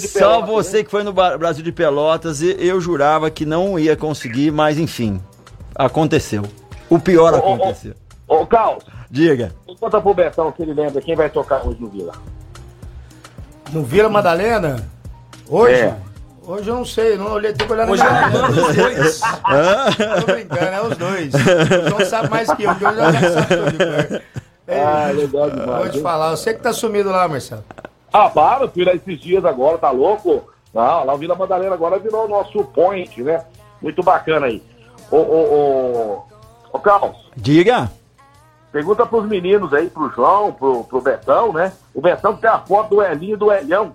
Só você que foi no Brasil de Pelotas e eu jurava que não ia conseguir, mas enfim, aconteceu. O pior Ô, aconteceu. Ô, ô Carlos, Diga. conta pro Betão se ele lembra quem vai tocar hoje no Vila. No Vila Madalena? Hoje? É. Hoje eu não sei, não olhei, tenho que olhar Hoje é na a banda dos dois. Tô brincando, é os dois. O João sabe mais que eu, que eu já sabe tudo. É, Ah, legal demais. Vou te falar, você que tá sumido lá, Marcelo. Ah, para, filho, esses dias agora, tá louco? Não, lá o Vila Madalena agora virou o nosso point, né? Muito bacana aí. Ô, ô, ô, ô Carlos, Diga. pergunta pros meninos aí, pro João, pro, pro Betão, né? O Betão tem a foto do Elinho e do Elhão.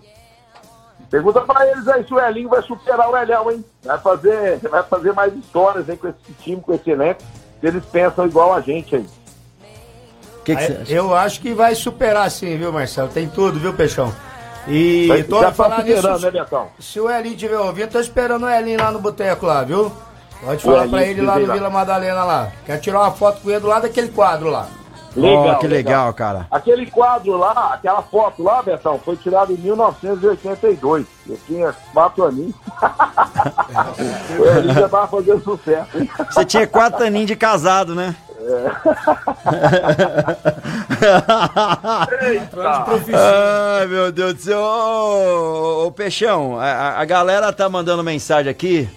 Pergunta pra eles aí se o Elinho vai superar o Elhão, hein? Vai fazer, vai fazer mais histórias aí com esse time, com esse elenco. Se eles pensam igual a gente aí. O que, que você Aí, acha? Eu acho que vai superar sim, viu, Marcelo? Tem tudo, viu, Peixão? E Vai- tô já tá falar superando, nisso. né, Betão? Se o Elinho estiver ouvindo, tô esperando o Elinho lá no boteco lá, viu? Pode falar pra ele lá no Oliveira. Vila Madalena lá. Quer tirar uma foto com ele do lado daquele quadro lá. Ó, que legal, cara. Aquele quadro lá, aquela foto lá, Betão, foi tirada em 1982. Eu tinha quatro aninhos. o Elinho já tava fazendo sucesso. Você tinha quatro aninhos de casado, né? Ai, meu Deus do céu. Ô, ô, Peixão, a- a, galera tá mandando mensagem aqui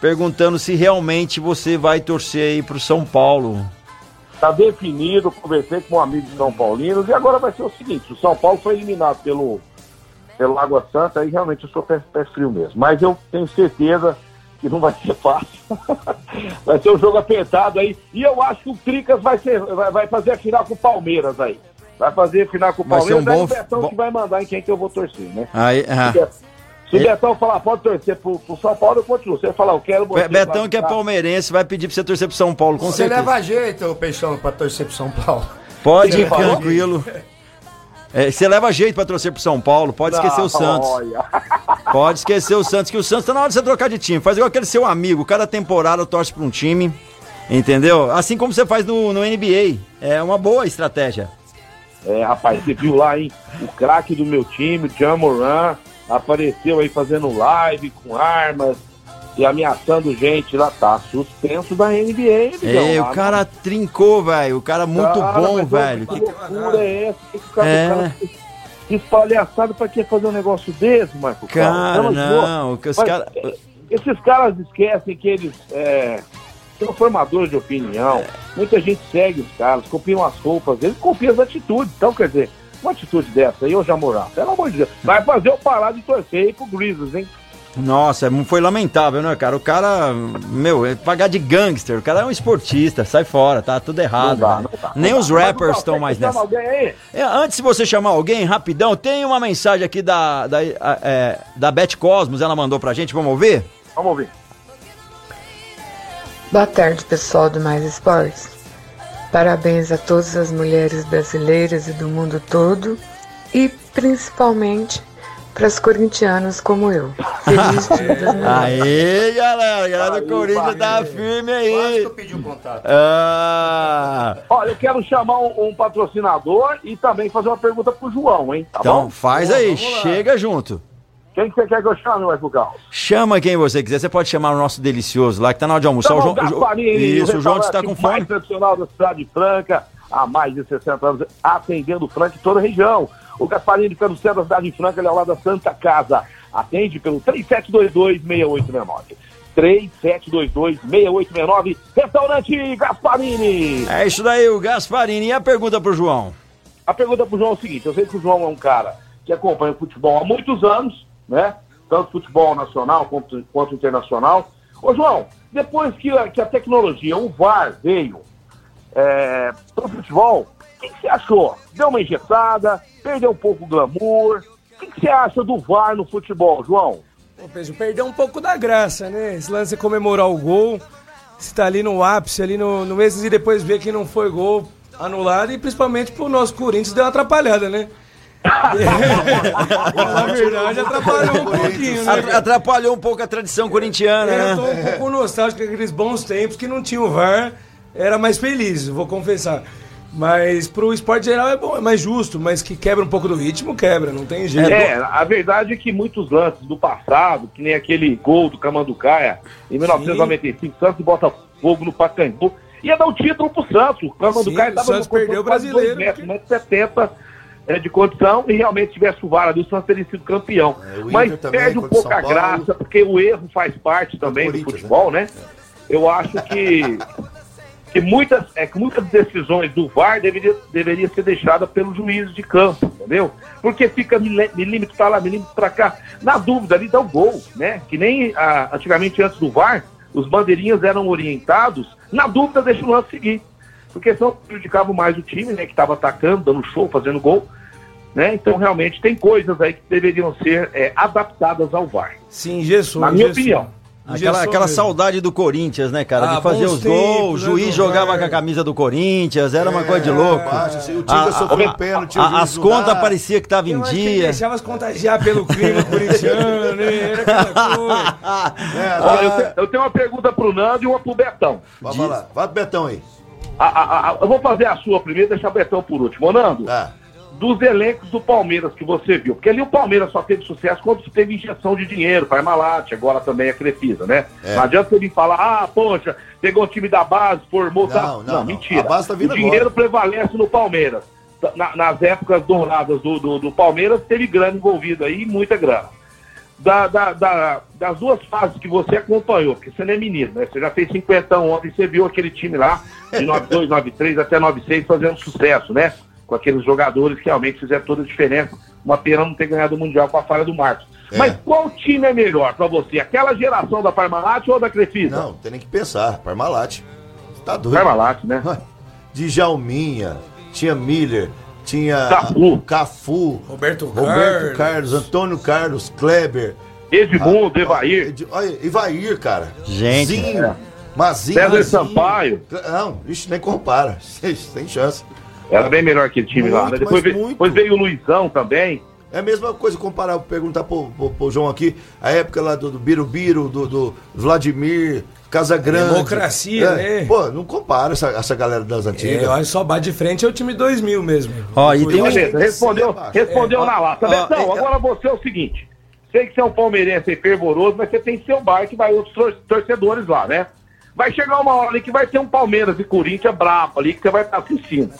perguntando se realmente você vai torcer aí pro São Paulo. Tá definido, conversei com um amigo de São Paulinos e agora vai ser o seguinte, o São Paulo foi eliminado pelo, pelo Água Santa e realmente eu sou pé, pé frio mesmo. Mas eu tenho certeza que não vai ser fácil. vai ser um jogo apertado aí. E eu acho que o Tricas vai, ser, vai, vai fazer a final com o Palmeiras aí. Vai fazer a final com o Vai ser Palmeiras, um aí bom- o Betão bom- que vai mandar em quem que eu vou torcer, né? Aí, ah. Se o E- Betão falar, pode torcer pro, pro São Paulo, eu continuo. Se ele falar, eu quero você. Be- Betão que é palmeirense vai pedir pra você torcer pro São Paulo, com Você certeza. leva jeito, Peixão, pra torcer pro São Paulo. Pode Você tranquilo. É, você leva jeito pra torcer pro São Paulo, pode esquecer Não, o Santos. olha. Pode esquecer o Santos, que o Santos tá na hora de você trocar de time. Faz igual aquele seu amigo, cada temporada torce pra um time, entendeu? Assim como você faz no, no NBA. É uma boa estratégia. É, rapaz, você viu lá, hein? O craque do meu time, o John Moran, apareceu aí fazendo live com armas e ameaçando gente lá. Tá suspenso da NBA, É, o cara trincou, velho. O cara muito Cara, bom, velho. Que loucura é essa? Que o cara, É. o cara quis palhaçada pra que fazer um negócio desse, Marco? Cara, Carlos? não, que os cara- Esses caras esquecem que eles é, são formadores de opinião. Muita gente segue os caras, copiam as roupas, eles copiam as atitudes. Então, quer dizer, uma atitude dessa aí, ô Jamorá, pelo amor de Deus, vai fazer eu parar de torcer aí pro Grizzlies, hein? Nossa, é- foi lamentável, né, cara? O cara, meu, é pagar de gangster. O cara é um esportista, sai fora, tá tudo errado. Não dá, dá, Nem não os rappers estão mais nessa. É, antes de você chamar alguém, rapidão, tem uma mensagem aqui da, da, é, da Beth Cosmos, ela mandou pra gente, vamos ouvir? Vamos ouvir. Boa tarde, pessoal do Mais Esportes. Parabéns a todas as mulheres brasileiras e do mundo todo e principalmente para as corintianas como eu. Feliz Dia das Mulheres. Aê, galera, a galera Aí, do Corinthians tá firme Quase que aí. eu pedi o contato. Ah, Olha, eu quero chamar um, um patrocinador e também fazer uma pergunta pro João, hein? Tá então bom? faz aí, chega junto. Quem que você quer que eu chame, Marco Carlos? Chama quem você quiser, você pode chamar o nosso delicioso lá, que tá na hora de almoçar. O João João, o João- isso, o João está com fome. mais tradicional da cidade de Franca, há mais de 60 anos, atendendo Franca em toda a região. O Gasparini fica no centro da cidade de Franca, ele é ao lado da Santa Casa. Atende pelo 3722-6869. 3722-6869, Restaurante Gasparini. É isso daí, o Gasparini. E a pergunta pro João? A pergunta pro João é o seguinte: eu sei que o João é um cara que acompanha o futebol há muitos anos, né? Tanto futebol nacional quanto, quanto internacional. Ô, João, depois que a, que a tecnologia, o VAR veio é, pro futebol, o que, que você achou? Deu uma injetada? Perdeu um pouco o glamour? O que, que você acha do VAR no futebol, João? Pô, Pedro, perdeu um pouco da graça, né? Esse lance de comemorar o gol, se tá ali no ápice, ali no, no mês e depois ver que não foi gol anulado e principalmente pro nosso Corinthians deu uma atrapalhada, né? Na verdade, atrapalhou um pouquinho, né? Atra- Atrapalhou um pouco a tradição corintiana, É, eu tô né? um pouco nostálgico daqueles bons tempos que não tinha o VAR, era mais feliz, vou confessar. Mas pro esporte geral é bom, é mais justo, mas que quebra um pouco do ritmo, quebra, não tem jeito. É, a verdade é que muitos lances do passado, que nem aquele gol do Camanducaia em 1995, Santos bota fogo no Pacaembu, ia dar o título pro Santos. O Camanducaia Sim, o estava Santos perdeu o brasileiro, metros, 1,70 é, de condição e realmente tivesse o VAR ali, o Santos teria sido campeão. É, Mas também, perde um pouco a graça, porque o erro faz parte também do Corinthians, futebol, né? Eu acho que, que, muitas, é, que muitas decisões do VAR deveria, deveria ser deixada pelo juiz de campo, entendeu? Porque fica milí- milímetro pra lá, milímetro pra cá. Na dúvida, ali dá o gol, né? Que nem ah, antigamente antes do VAR, os bandeirinhas eram orientados, na dúvida deixa o lance seguir. Porque senão prejudicava mais o time, né? Que estava atacando, dando show, fazendo gol. Né? Então, realmente, tem coisas aí que deveriam ser é, adaptadas ao VAR. Sim, engessou. Na minha engessou. opinião. Aquela, aquela mesmo. saudade do Corinthians, né, cara? Ah, de fazer os gols, o tempos, né, juiz do jogava com a camisa do Corinthians, era uma coisa de louco. Baixa, assim, o sofreu a- pênalti. as contas parecia que estavam em dia. deixava se contagiar pelo clima corintiano, né? Era aquela coisa. É, Olha, eu, te- eu tenho uma pergunta pro Nando e uma pro Betão. Vamos lá. Vai pro Betão aí. A- a- a- eu vou fazer a sua primeiro e deixar o Betão por último. Ô, Nando, Tá. Dos elencos do Palmeiras que você viu, porque ali o Palmeiras só teve sucesso quando teve injeção de dinheiro, Parmalat, agora também a Crefisa, né? É. Não adianta você vir falar, ah, poxa, pegou o time da base, formou... Não, tá... não, não. mentira. A base tá o dinheiro agora. prevalece no Palmeiras. Na- nas épocas douradas do, do, do Palmeiras, teve grana envolvida aí, muita grana. Da, da- da- das duas fases que você acompanhou, porque você não é menino, né? Você já fez 50 ontem, você viu aquele time lá, de 92, 93 até 96, fazendo sucesso, né? Com aqueles jogadores que realmente fizeram toda a diferença. Uma pena não ter ganhado o Mundial com a falha do Marcos. É. Mas qual time é melhor pra você? Aquela geração da Parmalat ou da Crefisa? Não, tem nem que pensar. Parmalat. Tá doido. Parmalat, né? Djalminha, tinha Miller, tinha Cafu. Cafu, Roberto Roberto Carlos. Carlos, Antônio Carlos, Kleber. Edmundo, Ah, Evair, Ed- Olha, Ivair, cara. Gente. Zinho, É. Mazinho. César Mazinho. Sampaio. Não, isso nem compara. Sem chance. Era bem melhor aquele time lá, né? Muito, Depois mas veio, muito. depois veio o Luizão também. É a mesma coisa comparar, perguntar pro, pro, pro João aqui, a época lá do, do Birubiru, do, do Vladimir, Casagrande. Democracia, É, né? Pô, não compara essa, essa galera das antigas. É, olha só, bate de frente é o time 2000 mesmo. Ó, e tem um- Beleza, respondeu, Sim, respondeu é, na lata. ó, Betão, é, agora você é o seguinte. Sei que você é um palmeirense fervoroso, mas você tem seu bar que vai outros tor- torcedores lá, né? Vai chegar uma hora ali que vai ter um Palmeiras e Corinthians brabo ali, que você vai estar assistindo.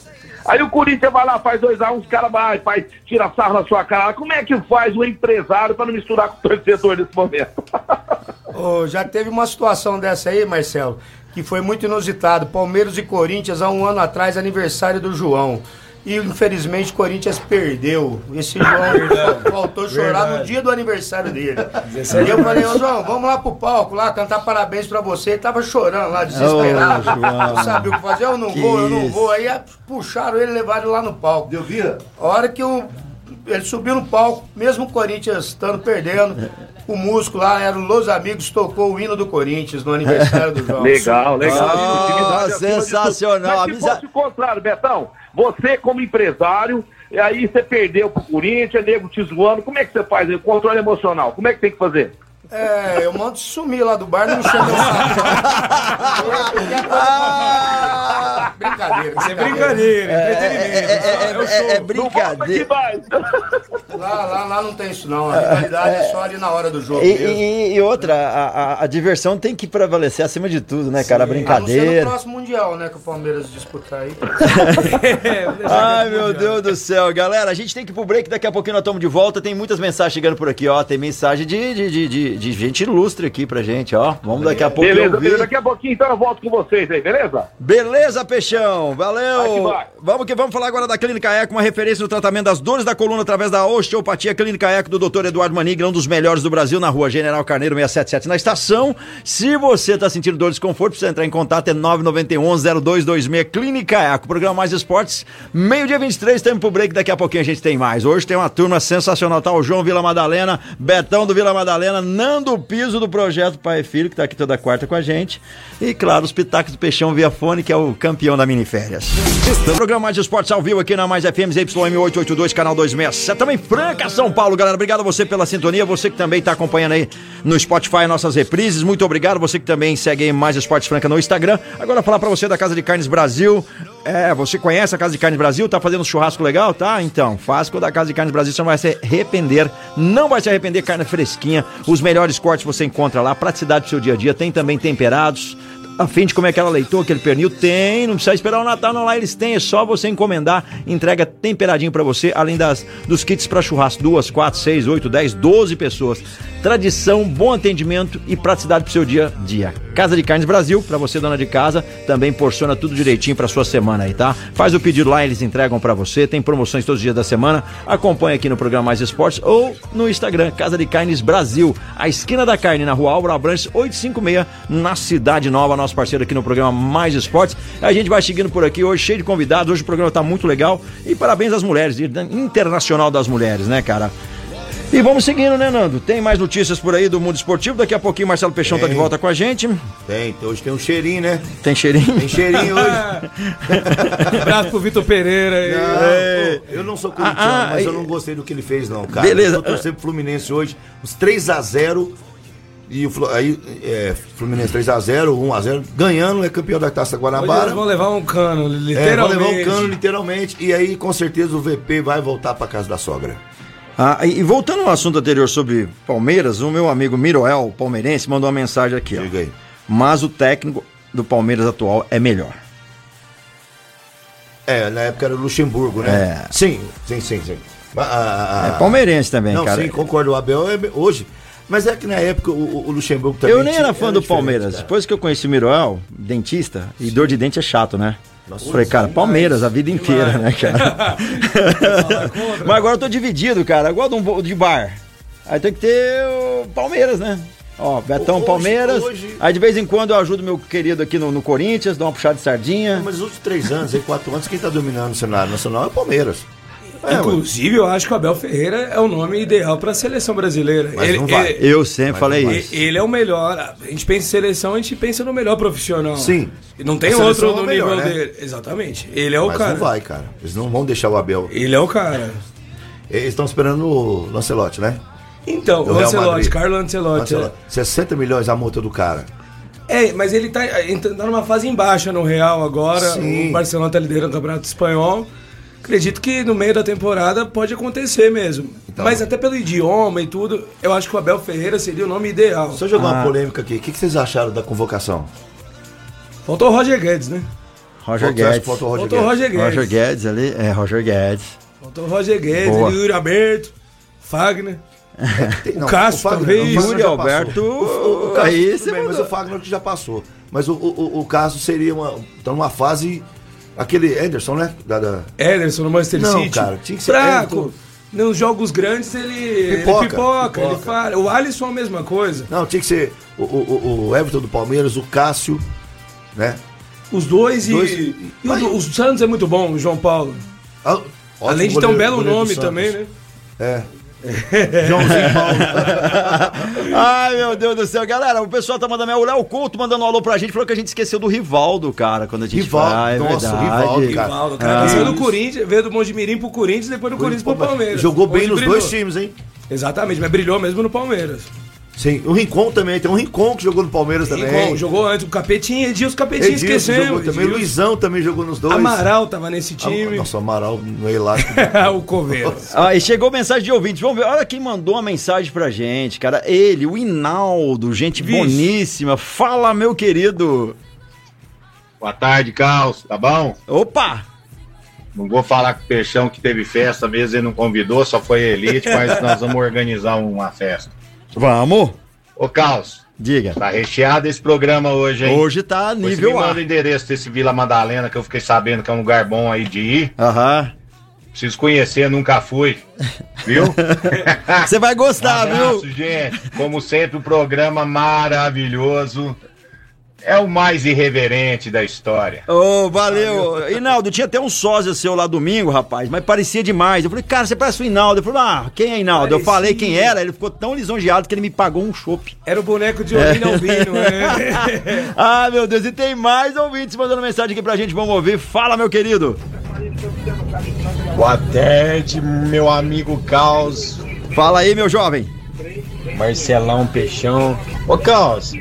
Aí o Corinthians vai lá, faz 2x1, uns caras vai, faz, tira sarro na sua cara. Como é que faz o empresário para não misturar com o torcedor nesse momento? Ô, já teve uma situação dessa aí, Marcelo, que foi muito inusitado. Palmeiras e Corinthians, há um ano atrás, aniversário do João. E infelizmente o Corinthians perdeu. Esse João faltou chorar no Verdade. dia do aniversário dele. 17 E eu falei, ô João, vamos lá pro palco lá cantar parabéns pra você. Ele tava chorando lá, desesperado. João. não sabia o que fazer, eu não Que vou, eu não isso. vou. Aí puxaram ele e levaram ele lá no palco. Deu vira? A hora que o, ele subiu no palco, mesmo o Corinthians estando perdendo, o músico lá era o Los Amigos, tocou o hino do Corinthians no aniversário do João. Legal, legal. Ah, sensacional. Mas se fosse o contrário, Betão, você como empresário, e aí você perdeu pro Corinthians, nego te zoando, como é que você faz aí? o controle emocional? Como é que tem que fazer? É, eu mando sumir lá do bar, não me chama saco. Brincadeira, Isso é brincadeira, É, entretenimento. é- é- É Não brincadeira. Lá, lá, lá não tem isso não, a rivalidade é só ali na hora do jogo E, mesmo. e- e outra, a, a- a diversão tem que prevalecer acima de tudo, né, cara? A A não ser no brincadeira. próximo Mundial, né, que o Palmeiras disputar aí. Ai, meu Deus do céu. Galera, a gente tem que ir pro break, daqui a pouquinho nós estamos de volta. Tem muitas mensagens chegando por aqui, ó. Tem mensagem de, de, de, de- gente ilustre aqui pra gente, ó. Vamos daqui a pouco Beleza, beleza. Daqui a pouquinho então eu volto com vocês aí, beleza? Beleza, Peixão. Valeu. Vai que vai. Vamos que vamos falar agora da Clínica Eco, uma referência no tratamento das dores da coluna através da osteopatia. Clínica Eco do Dr. Eduardo Manigla, um dos melhores do Brasil, na rua General Carneiro 677, na estação. Se você tá sentindo dor e desconforto, precisa entrar em contato, é 991-0226. Clínica Eco, programa Mais Esportes. Meio-dia 23, tempo pro break, daqui a pouquinho a gente tem mais. Hoje tem uma turma sensacional, tá? O João Vila Madalena, Betão do Vila Madalena, Nando Piso do Projeto Pai e Filho, que tá aqui toda quarta com a gente. E claro, os pitacos do Peixão via fone, que é o campeão da miniférias. Programa Mais Esportes ao vivo aqui na Mais FM ZYM882, canal 267. Também Franca, São Paulo, galera. Obrigado a você pela sintonia. Você que também tá acompanhando aí no Spotify nossas reprises. Muito obrigado. Você que também segue aí mais Esportes Franca no Instagram. Agora falar pra você da Casa de Carnes Brasil. É, você conhece a Casa de Carnes Brasil? Tá fazendo um churrasco legal? Tá? Então, faz com a Casa de Carnes Brasil, você não vai se arrepender. Não vai se arrepender, carne fresquinha. Os melhores cortes você encontra lá, praticidade pro seu dia a dia. Tem também temperados. A fim de comer aquela leitoa, aquele pernil, tem, não precisa esperar o Natal, não lá eles têm, é só você encomendar, entrega temperadinho pra você, além das dos kits pra churrasco, duas, quatro, seis, oito, dez, doze pessoas. Tradição, bom atendimento e praticidade pro seu dia a dia. Casa de Carnes Brasil, pra você dona de casa, também porciona tudo direitinho pra sua semana aí, tá? Faz o pedido lá, eles entregam pra você, tem promoções todos os dias da semana. Acompanhe aqui no programa Mais Esportes ou no Instagram, Casa de Carnes Brasil, a esquina da carne na Rua Álvaro Abrantes 856, na Cidade Nova, nosso parceiro aqui no programa Mais Esportes. A gente vai seguindo por aqui hoje, cheio de convidados. Hoje o programa tá muito legal. E parabéns às mulheres, Internacional das Mulheres, né, cara? E vamos seguindo, né, Nando? Tem mais notícias por aí do mundo esportivo. Daqui a pouquinho Marcelo Peixão tá de Tem. volta com a gente. Tem, hoje tem um cheirinho, né? Tem cheirinho? Tem cheirinho hoje. Abraço pro Vitor Pereira aí. Não, pô, eu não sou corintiano, Ah, ah, mas eu não gostei do que ele fez, não, cara. Beleza. Eu tô torcendo pro Fluminense hoje, uns 3x0. E o aí, é, Fluminense 3x0, 1x0, ganhando, é campeão da Taça Guanabara. eles vão levar um cano, É, literalmente. vai levar um cano, literalmente. E aí, com certeza, o VP vai voltar pra casa da sogra. Ah, e voltando ao assunto anterior sobre Palmeiras, o meu amigo Miroel, palmeirense, mandou uma mensagem aqui. Diga aí. Mas o técnico do Palmeiras atual é melhor. É, na época era o Luxemburgo, né? É. Sim, sim, sim, sim. Ah, É palmeirense também, Não, cara. sim, concordo. O Abel é hoje. Mas é que na época o, o- Luxemburgo também. Eu nem era fã do diferente, Palmeiras. cara. Depois que eu conheci o Miroel, dentista, e dor de dente é chato, né? Nossa, Falei, cara, Palmeiras a vida inteira, né, cara? Mas agora eu tô dividido, cara. Igual de um de bar. Aí tem que ter o Palmeiras, né? Ó, Betão Hoje- Palmeiras. hoje- Aí de vez em quando eu ajudo meu querido aqui no, no Corinthians, dou uma puxada de sardinha. Mas os últimos três anos, aí, quatro anos, quem tá dominando o cenário nacional é o Palmeiras. É. Inclusive, eu acho que o Abel Ferreira é o nome ideal para a seleção brasileira. Mas ele, não vai. ele- Eu sempre Mas falei isso. ele é o melhor. A gente pensa em seleção, a gente pensa no melhor profissional. Sim. E não tem outro é no melhor, nível né? dele. Exatamente. Ele é o Mas cara. não vai, cara. Eles não vão deixar o Abel. Ele é o cara. Eles estão esperando o Lancelotti, né? Então, o Real Ancelotti, Madrid. Carlo Ancelotti. Lancelotti. 60 milhões a multa do cara. É, mas ele tá, tá numa fase em baixa no Real agora. Sim. O Barcelona tá liderando o Campeonato Espanhol. Acredito que no meio da temporada pode acontecer mesmo. Então. mas até pelo idioma e tudo, eu acho que o Abel Ferreira seria o nome ideal. Só jogar Ah. uma polêmica aqui. O que, que vocês acharam da convocação? Faltou o Roger Guedes, né? Roger Guedes. faltou o Roger Faltou Guedes? Roger Guedes. Roger Guedes ali, é, Roger Guedes. Faltou o Roger Guedes, Boa. Yuri Alberto, Fagner. Tem- O Cássio, talvez. o Yuri já Alberto. O, o, o Cássio, aí bem, mas o Fagner que já passou. Mas o, o, o, o caso seria uma. Tá numa fase. Aquele Anderson, né? Da, da- Ederson no Manchester Não, City. cara, tinha que ser Fraco. Everton. Nos jogos grandes ele ele Pipoca, pipoca, ele pipoca. fala. O Alisson a mesma coisa. Não, tinha que ser o, o, o Everton do Palmeiras, o Cássio, né? Os dois e. Dois- e o, Mas- do- o Santos é muito bom, o João Paulo. Ah, Além de ter um belo nome também, né? É. Joãozinho Paulo. Ai, meu Deus do céu. Galera, o pessoal tá mandando. O Léo Couto mandando um alô pra gente. Falou que a gente esqueceu do Rivaldo, cara, quando a gente Rivaldo, vai. É nossa, verdade. Rivaldo, cara. Rivaldo, cara. Ah. Saiu do Corinthians, veio do Mojimirim pro Corinthians, depois do Corinthians pro Palmeiras. Jogou bem Onde nos brilhou. dois times, hein? Exatamente, mas brilhou mesmo no Palmeiras. Sim. O Rincon também. Tem um Rincon que jogou no Palmeiras também. Rincon, jogou antes o Capetinha, Edilson Capetinha, Edilson esquecemos. jogou também. Edilson. Luizão também jogou nos dois. Amaral tava nesse Ah, time. Nossa, o Amaral no elástico. o Coveiro. Ah, e chegou mensagem de ouvintes. Vamos ver. Olha quem mandou uma mensagem pra gente, cara. Ele, o Inaldo, gente Vixe. boníssima. Fala, meu querido. Boa tarde, Carlos, tá bom? Opa! Não vou falar com o Peixão que teve festa mesmo, ele não convidou, só foi a Elite, mas nós vamos organizar uma festa. Vamos! Ô, Carlos, Diga. tá recheado esse programa hoje, hein? Hoje tá Você me nível manda o endereço desse Vila Madalena, que eu fiquei sabendo que é um lugar bom aí de ir. Aham. Preciso conhecer, nunca fui. Viu? Você vai gostar, um abraço, viu? gente. Como sempre, o programa maravilhoso. É o mais irreverente da história. Ô, valeu. Inaldo, tinha até um sósia seu lá domingo, rapaz, mas parecia demais. Eu falei, cara, você parece o Inaldo. Eu falei, ah, quem é Inaldo? Eu Parecia. falei quem era, ele ficou tão lisonjeado que ele me pagou um chopp. Era o boneco de Olino Albino, né? Ah, meu Deus, e tem mais ouvintes mandando mensagem aqui pra gente, vamos ouvir. Fala, meu querido. Boa tarde, meu amigo Caos. Fala aí, meu jovem. Marcelão Peixão. Ô, Caos,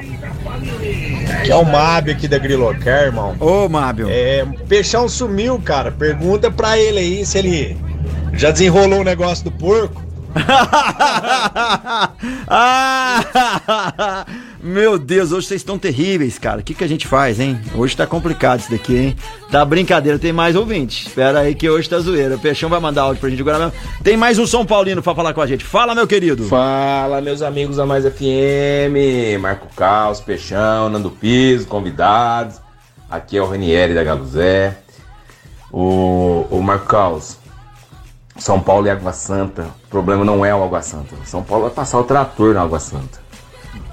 que é o Mábio aqui da Grilocar, irmão. Ô, Mábio. É, o Peixão sumiu, cara. Pergunta pra ele aí se ele já desenrolou o negócio do porco. ah, meu Deus, hoje vocês estão terríveis, cara. O que, que a gente faz, hein? Hoje tá complicado isso daqui, hein? Tá brincadeira, tem mais ouvintes. Espera aí que hoje tá zoeira. O Peixão vai mandar áudio pra gente agora mesmo. Tem mais um São Paulino pra falar com a gente. Fala, meu querido. Fala, meus amigos da Mais FM. Marco Caos, Peixão, Nando Piso, convidados. Aqui é o Ranieri da Galuzé. O, o Marco Caos, são Paulo e Água Santa. O problema não é o Água Santa. São Paulo vai passar o trator na Água Santa.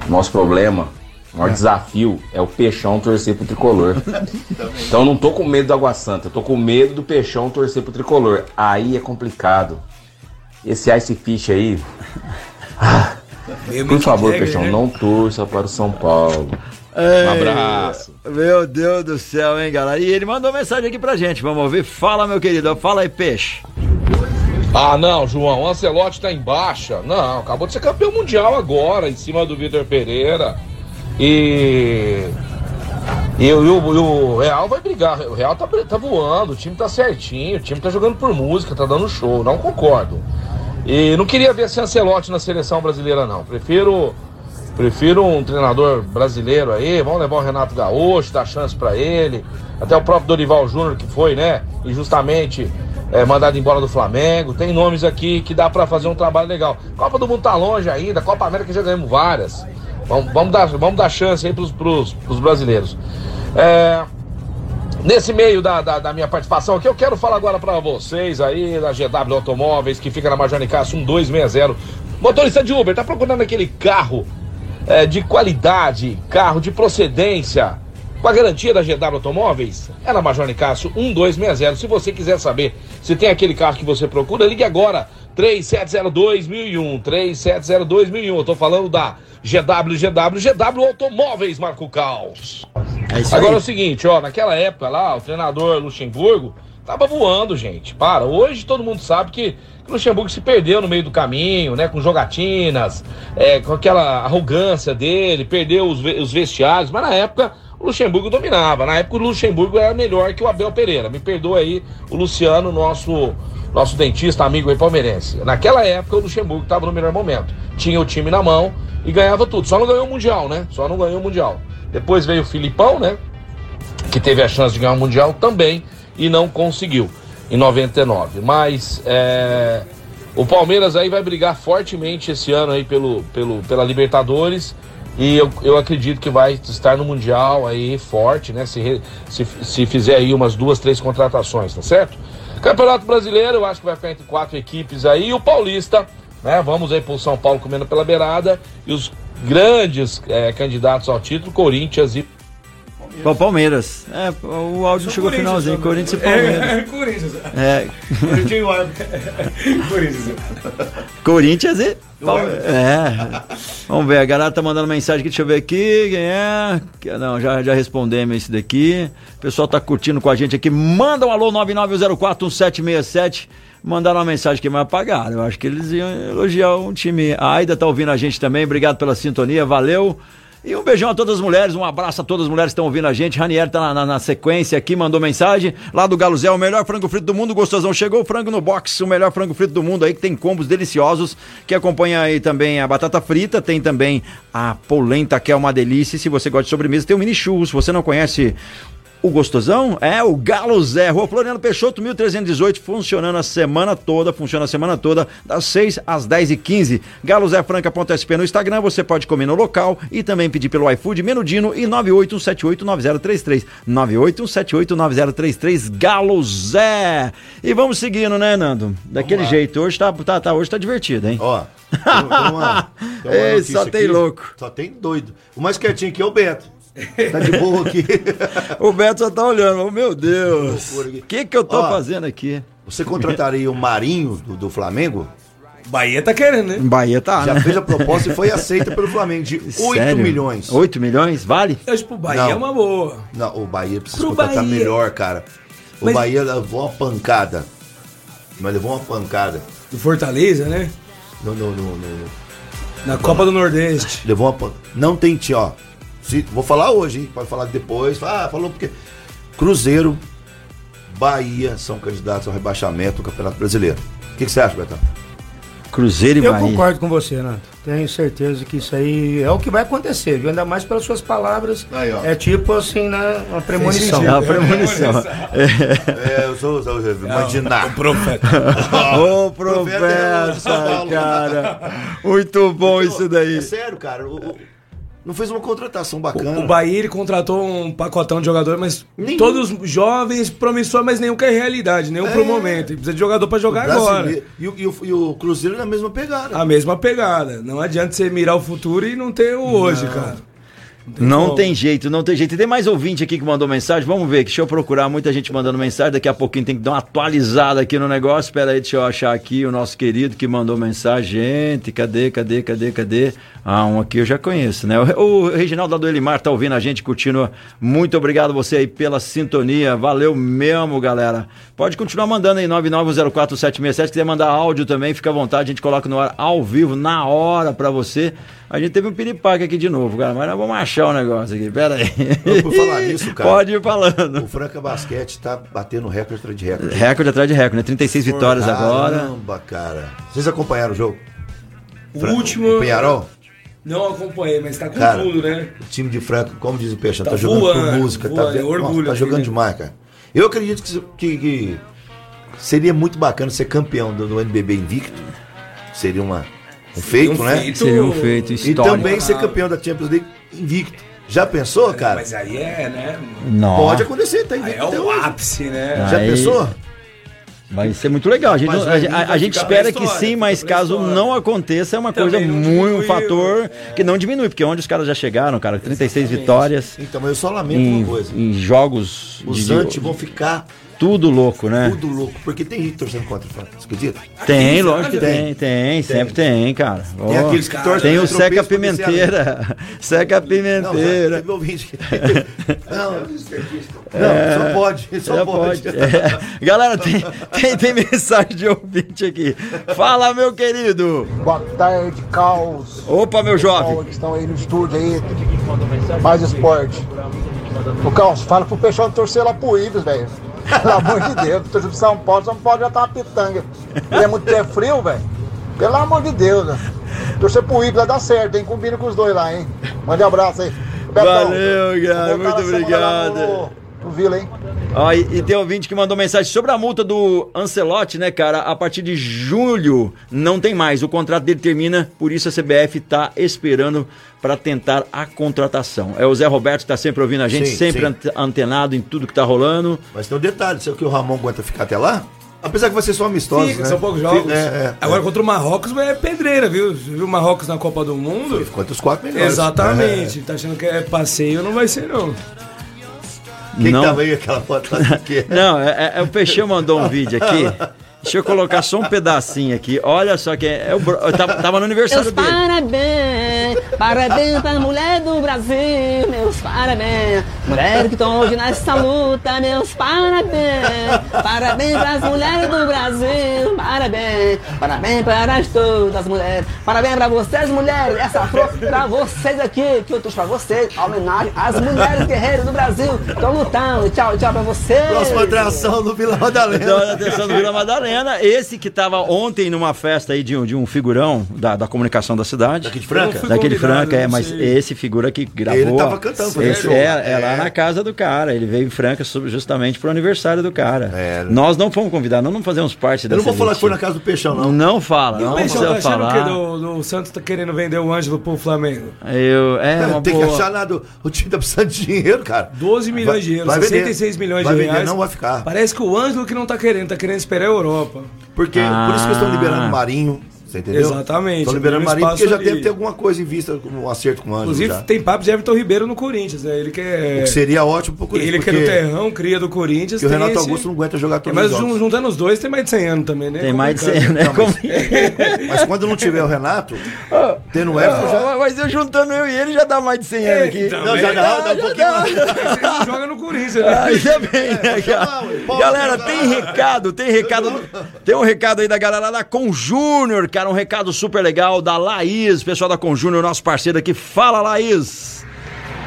Nosso problema, o maior desafio é o Peixão torcer pro tricolor. Então eu não tô com medo do Água Santa, eu tô com medo do Peixão torcer pro tricolor. Aí é complicado. Esse Ice Fish aí. ah, por favor, Peixão, não torça para o São Paulo. Um abraço. Meu Deus do céu, hein, galera? E ele mandou mensagem aqui pra gente. Vamos ouvir. Fala, meu querido. Fala aí, peixe. Ah, não, João, o Ancelotti tá em baixa. Não, acabou de ser campeão mundial agora, em cima do Vitor Pereira. E. E, o, o Real vai brigar. O Real tá, tá voando, o time tá certinho, o time tá jogando por música, tá dando show. Não concordo. E não queria ver esse Ancelotti na seleção brasileira, não. Prefiro. Prefiro um treinador brasileiro aí, vamos levar o Renato Gaúcho, dar chance para ele. Até o próprio Dorival Júnior que foi, né? E justamente é, mandado embora do Flamengo. Tem nomes aqui que dá para fazer um trabalho legal. Copa do Mundo tá longe ainda, Copa América já ganhamos várias. Vamos, vamos, dar, vamos dar chance aí pros, pros, pros brasileiros. É, nesse meio da, da, da, minha participação aqui, eu quero falar agora para vocês aí da GW Automóveis, que fica na Major Cássio 1260. Motorista de Uber, tá procurando aquele carro é, de qualidade, carro de procedência com a garantia da GW Automóveis, é na Major Nicásio 1260. Se você quiser saber se tem aquele carro que você procura, ligue agora. 3702-1001, 3702-1001. Eu tô falando da GW, GW, GW Automóveis, Marco Caos. É Agora é o seguinte, ó, naquela época lá, o treinador Luxemburgo tava voando, gente. Para, hoje todo mundo sabe que o Luxemburgo se perdeu no meio do caminho, né? Com jogatinas, é, com aquela arrogância dele, perdeu os, os vestiários, mas na época o Luxemburgo dominava. Na época o Luxemburgo era melhor que o Abel Pereira. Me perdoa aí o Luciano, nosso nosso dentista, amigo aí palmeirense. Naquela época o Luxemburgo estava no melhor momento. Tinha o time na mão e ganhava tudo. Só não ganhou o Mundial, né? Só não ganhou o Mundial. Depois veio o Filipão, né? Que teve a chance de ganhar o Mundial também e não conseguiu em 99. Mas é, o Palmeiras aí vai brigar fortemente esse ano aí pelo, pelo, pela Libertadores e eu, eu acredito que vai estar no Mundial aí forte, né? Se, se, se fizer aí umas duas, três contratações, tá certo? Campeonato Brasileiro, eu acho que vai ficar entre quatro equipes aí. E o Paulista, né? Vamos aí pro São Paulo comendo pela beirada. E os grandes é, candidatos ao título, Corinthians e o Palmeiras. É, o áudio chegou no finalzinho. Corinthians e Palmeiras. É, Corinthians. É. Corinthians. Corinthians e Palmeiras. É. Vamos ver, a galera tá mandando mensagem aqui, deixa eu ver aqui. Quem é? Não, já, já respondemos esse daqui. O pessoal tá curtindo com a gente aqui. Manda um alô 99041767. Mandaram uma mensagem que me apagaram. Eu acho que eles iam elogiar um time. A Aida tá ouvindo a gente também. Obrigado pela sintonia. Valeu. E um beijão a todas as mulheres, um abraço a todas as mulheres que estão ouvindo a gente. Ranieri tá na, na, na, sequência aqui, mandou mensagem. Lá do Galo Zé, o melhor frango frito do mundo, gostosão. Chegou o frango no box, o melhor frango frito do mundo aí, que tem combos deliciosos, que acompanha aí também a batata frita, tem também a polenta, que é uma delícia. E se você gosta de sobremesa, tem o mini churros. Se você não conhece o gostosão é o Galo Zé, Rua Floriano Peixoto, 1318, funcionando a semana toda, funciona a semana toda, das 6 às 10 e 15 Galo Zé Franca.sp no Instagram, você pode comer no local e também pedir pelo iFood Menudino e 981789033. 981789033, Galo Zé. E vamos seguindo, né, Nando? Daquele jeito, hoje tá, tá, tá, hoje tá divertido, hein? Ó, tem, tem uma, tem uma Ei, só tem aqui, louco. Só tem doido. O mais quietinho aqui é o Beto. Tá de boa aqui. o Beto só tá olhando. Oh, meu Deus. O que que eu tô Ó, fazendo aqui? Você contrataria o Marinho do, do Flamengo? Bahia tá querendo, né? Bahia tá, Já né? fez a proposta e foi aceita pelo Flamengo de 8 Sério? milhões. 8 milhões? Vale? Eu acho pro Bahia Não. é uma boa. Não, o Bahia precisa Pro contratar Bahia. melhor, cara. O Mas- Bahia levou uma pancada. Mas levou uma pancada. Do Fortaleza, né? No, no, no, no- Na Copa do Nordeste. Levou uma. pan- Não tem time, ó. Se- vou falar hoje, hein? Pode falar depois. Ah, falou porque. Cruzeiro, Bahia são candidatos ao rebaixamento do Campeonato Brasileiro. O que, que você acha, Betão? Cruzeiro e Eu Bahia. concordo com você, Nato. Tenho certeza que isso aí é o que vai acontecer, viu? Ainda mais pelas suas palavras. Aí, ó. é tipo assim, né? Uma premonição. É uma premonição. É, eu sou, sou, sou imaginar. Profeta. Ô, Profeta é o São profeta, Paulo. cara. Muito bom isso daí. É sério, cara. o- o- não fez uma contratação bacana. O Bahia ele contratou um pacotão de jogador, mas Nenhum. todos jovens, promissor, mas nenhum que é realidade, nenhum pro momento. Precisa de jogador pra jogar agora. E, o- e o, e o Cruzeiro na mesma pegada. A mesma pegada. Não adianta você mirar o futuro e não ter o hoje, cara. Não como. tem jeito, não tem jeito. E tem mais ouvinte aqui que mandou mensagem. Vamos ver, deixa eu procurar. Muita gente mandando mensagem. Daqui a pouquinho tem que dar uma atualizada aqui no negócio. Espera aí, deixa eu achar aqui o nosso querido que mandou mensagem. Gente, cadê, cadê, cadê, cadê? Ah, um aqui eu já conheço, né? O, o Reginaldo do Elimar tá ouvindo a gente, curtindo. Muito obrigado você aí pela sintonia. Valeu mesmo, galera. Pode continuar mandando aí, 991047767. Se quiser mandar áudio também, fica à vontade. A gente coloca no ar ao vivo, na hora pra você. A gente teve um piripaque aqui de novo, cara. Mas nós vamos achar o negócio aqui. Pera aí. Não, por falar nisso, cara. Pode ir falando. O Franca Basquete tá batendo recorde atrás de recorde. Recorde atrás de recorde, né? 36 vitórias agora. Caramba, cara. Vocês acompanharam o jogo? O Fra- último. Penharol? Não acompanhei, mas tá com Cara, tudo, né? O time de Franca, como diz o Peixão, tá, Tá jogando por voando, música. voando, tá, é orgulho Nossa, tá aqui, jogando né? demais, cara. Eu acredito que, que- que seria muito bacana ser campeão do, do NBB invicto. Seria uma, um feito, um né? feito. Seria um feito E histórico. também ser campeão da Champions League invicto. Já pensou, cara? Mas aí é, né? Nossa. Pode acontecer, tá Aí invicto é até o ápice, né? Já Aí- pensou? Vai ser muito legal. A gente, não- a, a- gente espera que sim, mas caso não aconteça, é uma Também coisa não muito. Um fator que não diminui, porque onde os caras já chegaram, cara, 36 vitórias Então, mas eu só lamento em, uma coisa. em jogos Os de, antes vão ficar tudo louco, né? tudo louco. Porque tem gente torcendo contra o Franca. Você acredita? Tem, lógico que Tem. tem, tem, sempre tem, cara. Tem Ó, aqueles que torcem tem o Seca Pimenteira. Seca Não, já Pimenteira. Não, não, só pode. Só É. Pode. pode. É. Galera, tem, tem, tem mensagem de ouvinte aqui. Fala, meu querido. Boa tarde, Caos. Opa, meu jovem. Que estão aí no estúdio aí. Mais esporte. O Caos, fala pro Peixão torcer lá pro Ibis, velho. Pelo amor de Deus, torcer pro São Paulo, São Paulo já tá uma pitanga. Ele é muito é frio, velho. Pelo amor de Deus, né? Torcer pro vai dar certo, hein? Combina com os dois lá, hein? Mande um abraço aí. Betão, Valeu, cara. Muito obrigado. No Vila, hein? Ó, e, e tem ouvinte que mandou mensagem sobre a multa do Ancelotti, né, cara? A partir de julho não tem mais. O contrato dele termina, por isso a CBF tá esperando para tentar a contratação. É o Zé Roberto que tá sempre ouvindo a gente, Sim, sempre sim. ante- antenado em tudo que tá rolando. Mas tem um detalhe, se é que o Ramon aguenta ficar até lá, apesar que vai ser só amistoso, Fica, né? são poucos jogos. Fica- É, é, Agora é. contra o Marrocos é pedreira, viu? Você viu o Marrocos na Copa do Mundo? Foi contra os quatro melhores. Exatamente. Tá achando que é passeio, não vai ser, não. É. Quem Não. tava aí aquela foto lá aqui? Não, é, é- o Peixão mandou um vídeo aqui. Deixa eu colocar só um pedacinho aqui. Olha só que é, é o bro- eu tava, tava no aniversário Meus dele. parabéns, parabéns pra mulher do Brasil, meus parabéns. Mulher que estão hoje nessa luta, meus parabéns. Parabéns pras mulheres do Brasil, parabéns. Parabéns para todas as mulheres. Parabéns pra vocês, mulheres. Essa flor pra vocês aqui, que eu trouxe pra vocês. A homenagem às mulheres guerreiras do Brasil estão lutando. Tchau, tchau pra vocês. Próxima atração do Vila Madalena. Então, atenção do Vila Madalena. Esse que tava ontem numa festa aí de um, de um figurão da, da comunicação da cidade. Daqui de Franca? Eu não Daquele Franca, é, não mas esse figura que gravou. Ele tava cantando, esse é, é lá É. na casa do cara. Ele veio em Franca justamente pro aniversário do cara. É. Nós não fomos convidados, nós não fazemos parte Eu dessa não vou falar que foi na casa do Peixão, não. Não fala, E o não Peixão tá precisa achando falar. que do, do Santos tá querendo vender o Ângelo pro Flamengo? Eu, é uma Tem boa. que achar nada. O time tá precisando de dinheiro, cara. 12 milhões Vai- de euros, vai vender. 66 milhões Vai de vender, reais. não vai ficar. Parece que o Ângelo que não tá querendo, tá querendo esperar a Europa. Porque, Ah. por isso que eles estão liberando o Marinho. Você entendeu? Exatamente, Estão liberando o Marinho porque já ali. deve ter alguma coisa em vista, como um acerto com o Ângelo. Inclusive, já. tem papo de Everton Ribeiro no Corinthians, né? Ele quer. O que seria ótimo pro Corinthians. Ele que é do Terrão, cria do Corinthians. porque o Renato esse- Augusto não aguenta jogar É, todos mas os jogos. juntando os dois tem mais de 100 anos também, né? Tem mais de Complicado. 100, né? Não, Como- Mas quando não tiver o Renato, tendo o Everton já. Ah, Mas eu juntando eu e ele já dá mais de 100 anos aqui. então, Não, já mas- dá, dá um pouquinho mais. Mas joga no Corinthians, né? Ainda bem, né, É, cara? Pô, Galera, tem recado, tem recado. Tem um recado aí da galera da Conjúnior, cara, um recado super legal da Laís, pessoal da Conjúnior, nosso parceiro aqui. Fala, Laís!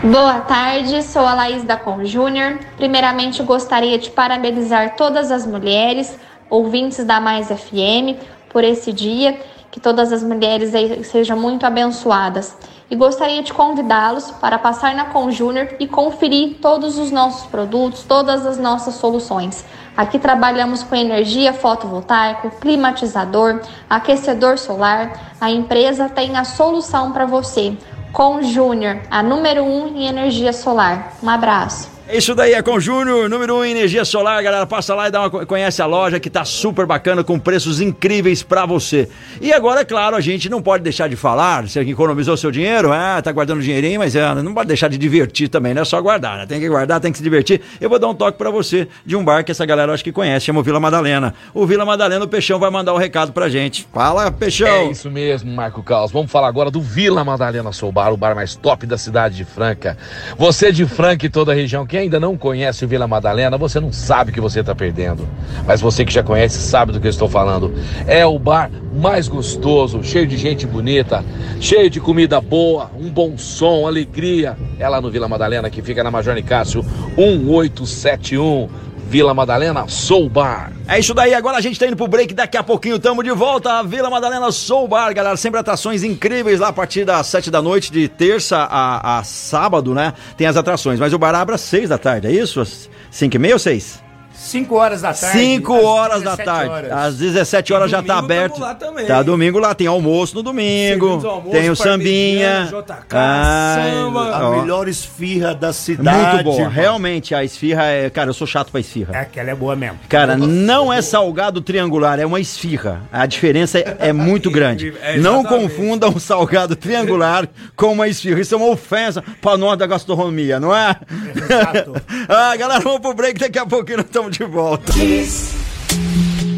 Boa tarde, sou a Laís da Conjúnior. Primeiramente, gostaria de parabenizar todas as mulheres, ouvintes da Mais FM, por esse dia, que todas as mulheres sejam muito abençoadas. E gostaria de convidá-los para passar na Conjúnior e conferir todos os nossos produtos, todas as nossas soluções. Aqui trabalhamos com energia fotovoltaica, climatizador, aquecedor solar. A empresa tem a solução para você. Com Júnior, a número 1 um em energia solar. Um abraço. Isso daí é com Júnior, número 1 um energia solar, galera. Passa lá e dá uma, conhece a loja que tá super bacana, com preços incríveis pra você. E agora, é claro, a gente não pode deixar de falar. Você economizou seu dinheiro, ah, tá guardando dinheirinho, mas é, não pode deixar de divertir também, não é só guardar, né? Tem que guardar, tem que se divertir. Eu vou dar um toque pra você de um bar que essa galera acho que conhece, chama o Vila Madalena. O Vila Madalena, o Peixão vai mandar o um recado pra gente. Fala, Peixão. É isso mesmo, Marco Carlos. Vamos falar agora do Vila Madalena Sou Bar, o bar mais top da cidade de Franca. Você de Franca e toda a região, quem ainda não conhece Vila Madalena, você não sabe o que você está perdendo. Mas você que já conhece sabe do que eu estou falando. É o bar mais gostoso, cheio de gente bonita, cheio de comida boa, um bom som, alegria. É lá no Vila Madalena, que fica na Major Nicásio 1871. Vila Madalena Soul Bar. É isso daí, agora a gente tá indo pro break, daqui a pouquinho tamo de volta Vila Madalena Soul Bar, galera, sempre atrações incríveis lá a partir das sete da noite, de terça a, a sábado, né, tem as atrações, mas o bar abre às seis da tarde, é isso? Cinco e meia ou seis? 5 horas da tarde. 5 horas da tarde. Horas. Às 17 horas já tá aberto. Lá também. Tá domingo lá, tem almoço no domingo. Almoço, tem o sambinha. JK, Ai, samba. A melhor esfirra da cidade. Muito boa. Realmente, a esfirra é. Cara, eu sou chato pra esfirra. É, aquela é boa mesmo. Cara, não é salgado triangular, é uma esfirra. A diferença é, é muito grande. É não confunda um salgado triangular com uma esfirra. Isso é uma ofensa pra nós da gastronomia, não é? Exato. ah, galera, vamos pro break. Daqui a pouquinho nós estamos de volta.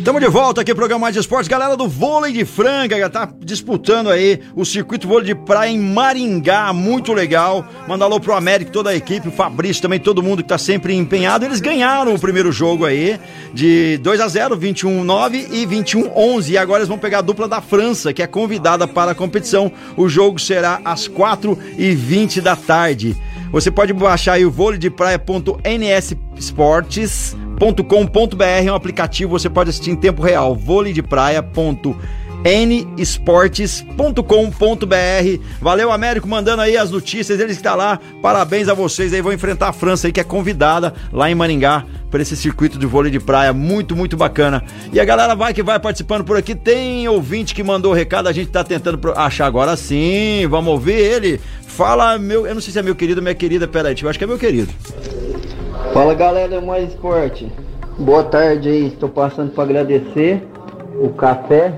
Estamos de volta aqui, programa Mais Esportes. Galera do vôlei de Franca, já tá disputando aí o circuito vôlei de praia em Maringá, muito legal. Manda alô pro Américo, toda a equipe, o Fabrício também, todo mundo que tá sempre empenhado. Eles ganharam o primeiro jogo aí de 2 a 0 21-9 e 21-11. E agora eles vão pegar a dupla da França, que é convidada para a competição. O jogo será às 4 e 20 da tarde. Você pode baixar aí o vôlei de praia.nsesportes.com.br, é um aplicativo, você pode assistir em tempo real, vôlei de praia.nesportes.com.br. Valeu, Américo, mandando aí as notícias, eles que tá lá. Parabéns a vocês aí, vão enfrentar a França aí, que é convidada lá em Maringá para esse circuito de vôlei de praia, muito, muito bacana. E a galera vai que vai participando por aqui. Tem ouvinte que mandou o recado, a gente tá tentando achar agora sim. Vamos ouvir ele. Fala, meu. Eu não sei se é meu querido ou minha querida, peraí, eu acho que é meu querido. Fala galera do Mais Esporte. Boa tarde aí, estou passando para agradecer o café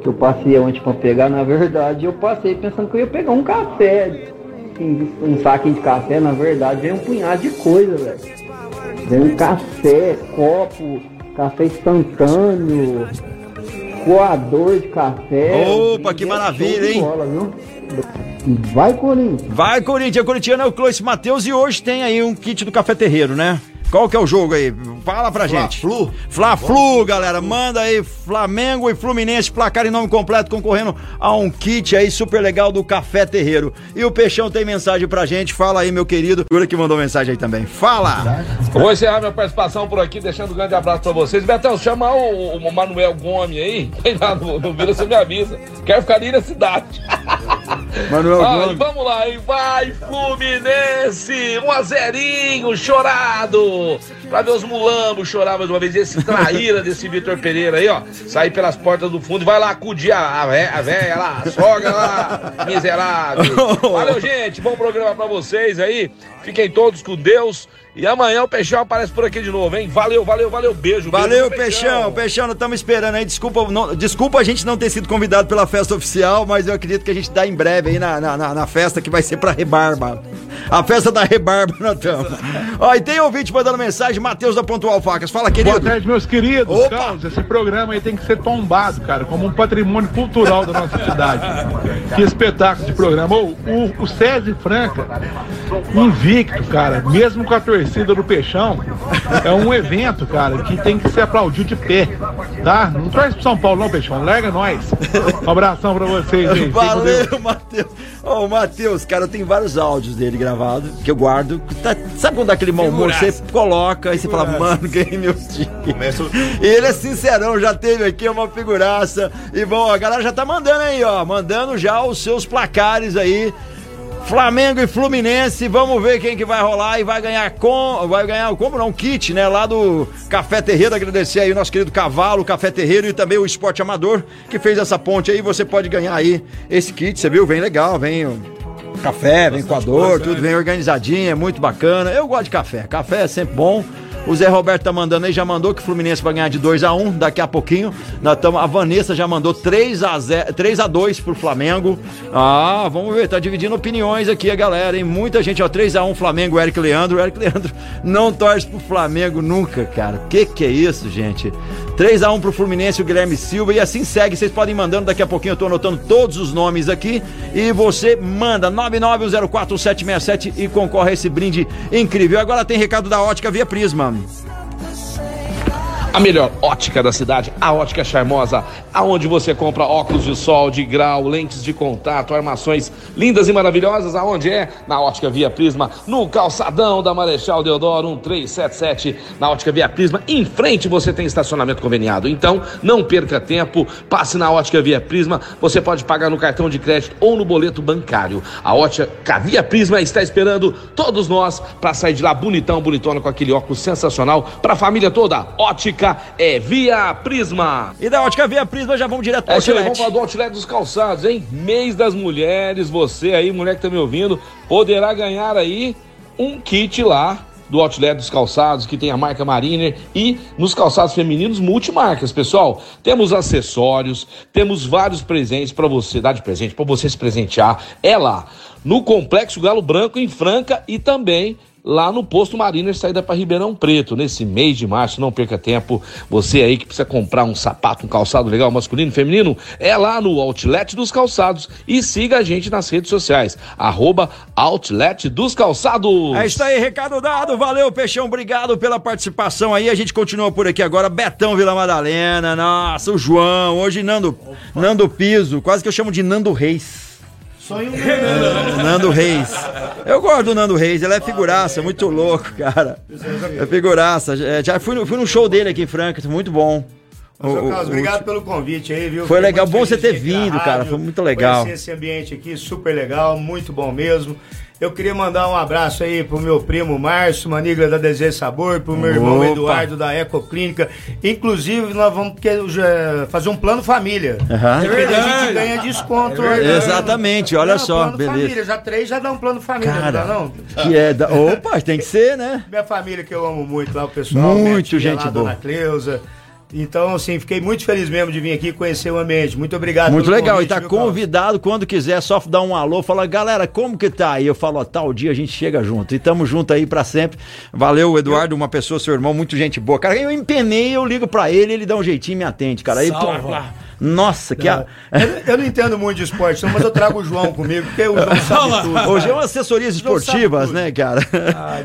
que eu passei ontem para pegar. Na verdade, eu passei pensando que eu ia pegar um café, um saquinho de café. Na verdade, veio um punhado de coisa, velho. Veio um café, copo, café instantâneo, coador de café. Opa, que maravilha, hein? Bola, Vai, Corinthians! Vai, Corinthians! Corintiano é o Clois Matheus e hoje tem aí um kit do Café Terreiro, né? Qual que é o jogo aí? Fala pra Fla gente. Flu. Fla-Flu, galera. Manda aí Flamengo e Fluminense, placar em nome completo, concorrendo a um kit aí super legal do Café Terreiro. E o Peixão tem mensagem pra gente. Fala aí, meu querido. Jura que mandou mensagem aí também. Fala! Vou encerrar minha participação por aqui, deixando um grande abraço pra vocês. Betão, chama o, o Manuel Gomes aí. Vem lá no, no Vila, você me avisa. Quero ficar ali na cidade. Manuel Gomes. Vamos lá, hein? Vai, Fluminense! Um a zerinho, chorado! Pra ver os mulambos chorar mais uma vez. Esse traíra desse Vitor Pereira aí, ó. Sair pelas portas do fundo. Vai lá acudir a, a, vé- a véia lá, a sogra lá, miserável. Valeu, gente. Bom programa pra vocês aí. Fiquem todos com Deus. E amanhã o Peixão aparece por aqui de novo, hein? Valeu, valeu, valeu. Beijo, Valeu, beijo, Peixão. Peixão, nós estamos esperando aí. Desculpa, não- desculpa a gente não ter sido convidado pela festa oficial, mas eu acredito que a gente dá em breve aí na, na, na- na festa que vai ser pra rebarba. A festa da rebarba nós estamos. Ó, e tem ouvinte mandando mensagem, Matheus da Pontual Facas. Fala, querido. Boa tarde, meus queridos. Opa! Carlos, esse programa aí tem que ser tombado, cara, como um patrimônio cultural da nossa cidade. Que espetáculo de programa. Ô, o, o César Franca, invicto, cara, mesmo com a torcida do Peixão, é um evento, cara, que tem que ser aplaudido de pé, tá? Não traz pro São Paulo não, Peixão, larga nós. Um abração pra vocês aí. Valeu, Matheus. Ô, Matheus, cara, eu tenho vários áudios dele gravados que eu guardo. Tá- sabe quando dá aquele mau humor? Você coloca aí você fala, mano, ganhei meu dia. E ele é sincerão, já teve aqui uma figuraça. E bom, a galera já tá mandando aí, ó. Mandando já os seus placares aí. Flamengo e Fluminense, vamos ver quem que vai rolar e vai ganhar com, vai ganhar como não, um kit, né, lá do Café Terreiro, agradecer aí o nosso querido Cavalo, Café Terreiro e também o Esporte Amador, que fez essa ponte aí, você pode ganhar aí esse kit, você viu, vem legal, vem café, vem coador, tudo bem organizadinho, é muito bacana, eu gosto de café, café é sempre bom, o Zé Roberto tá mandando aí, já mandou que o Fluminense vai ganhar de 2 a 1 daqui a pouquinho. Tamo, a Vanessa já mandou 3 a 0, 3 a 2 pro Flamengo. Ah, vamos ver, tá dividindo opiniões aqui a galera, hein? Muita gente, ó, 3 a 1 Flamengo, Eric Leandro. Eric Leandro não torce pro Flamengo nunca, cara. Que que é isso, gente? 3 a 1 pro Fluminense, o Guilherme Silva e assim segue. Vocês podem ir mandando, daqui a pouquinho eu tô anotando todos os nomes aqui e você manda 991041767 e concorre a esse brinde incrível. Agora tem recado da Ótica Via Prisma. Instagram. A melhor ótica da cidade, a Ótica Charmosa, aonde você compra óculos de sol, de grau, lentes de contato, armações lindas e maravilhosas. Aonde é? Na Ótica Via Prisma, no calçadão da Marechal Deodoro 1377. Na Ótica Via Prisma, em frente você tem estacionamento conveniado. Então, não perca tempo, passe na Ótica Via Prisma. Você pode pagar no cartão de crédito ou no boleto bancário. A Ótica Via Prisma está esperando todos nós para sair de lá bonitão, bonitona com aquele óculos sensacional para a família toda. Ótica é Via Prisma. E da Ótica Via Prisma já vamos direto É ao aí, Outlet. vamos falar do Outlet dos Calçados, hein? Mês das Mulheres, você aí, mulher que tá me ouvindo, poderá ganhar aí um kit lá do Outlet dos Calçados, que tem a marca Mariner e nos calçados femininos multimarcas, pessoal. Temos acessórios, temos vários presentes para você, dar de presente, para você se presentear. É lá, no Complexo Galo Branco, em Franca e também lá no posto Mariner, saída para Ribeirão Preto, nesse mês de março, não perca tempo. Você aí que precisa comprar um sapato, um calçado legal, masculino, feminino, é lá no Outlet dos Calçados e siga a gente nas redes sociais, arroba Outlet dos Calçados. É isso aí, recado dado. Valeu, Peixão. Obrigado pela participação aí. A gente continua por aqui agora. Betão Vila Madalena. Nossa, o João. Hoje Nando, Nando Piso. Quase que eu chamo de Nando Reis. Sonho É, Nando Reis. Eu gosto do Nando Reis, ele é figuraça, muito louco, cara. É figuraça. É, Já fui no, fui no show dele aqui em Franca, muito bom. O- Seu o- Carlos, o- obrigado pelo convite aí, viu? Foi Fiquei legal, bom você ter vindo, cara, rádio, foi muito legal. Conhecer esse ambiente aqui, super legal, muito bom mesmo. Eu queria mandar um abraço aí pro meu primo Márcio, Manigla da Desejo Sabor, pro meu irmão Opa. Eduardo da Ecoclínica. Inclusive, nós vamos que- já fazer um plano família. Aham. De repente a gente ganha desconto. É aí, né? Exatamente, olha Não, só, plano beleza. Família, já três já dá um plano família, Cara, não dá não? que é da- Opa, tem que ser, né? Minha família que eu amo muito lá, o pessoal. Muito gente lá, boa. Dona Cleusa. Então, assim, fiquei muito feliz mesmo de vir aqui conhecer o ambiente. Muito obrigado Muito pelo legal, convite, e tá convidado quando quiser, só dar um alô, fala, galera, como que tá aí? Eu falo, ó, tal dia a gente chega junto. E tamo junto aí pra sempre. Valeu, Eduardo, uma pessoa, seu irmão, muito gente boa. Cara, eu empenei, eu ligo pra ele, ele dá um jeitinho e me atende, cara. Aí, Salva. plá. Nossa, que a... Eu, eu não entendo muito de esporte, não, mas eu trago o João comigo, porque o João sabe tudo. Hoje é uma assessorias João esportivas, né, cara?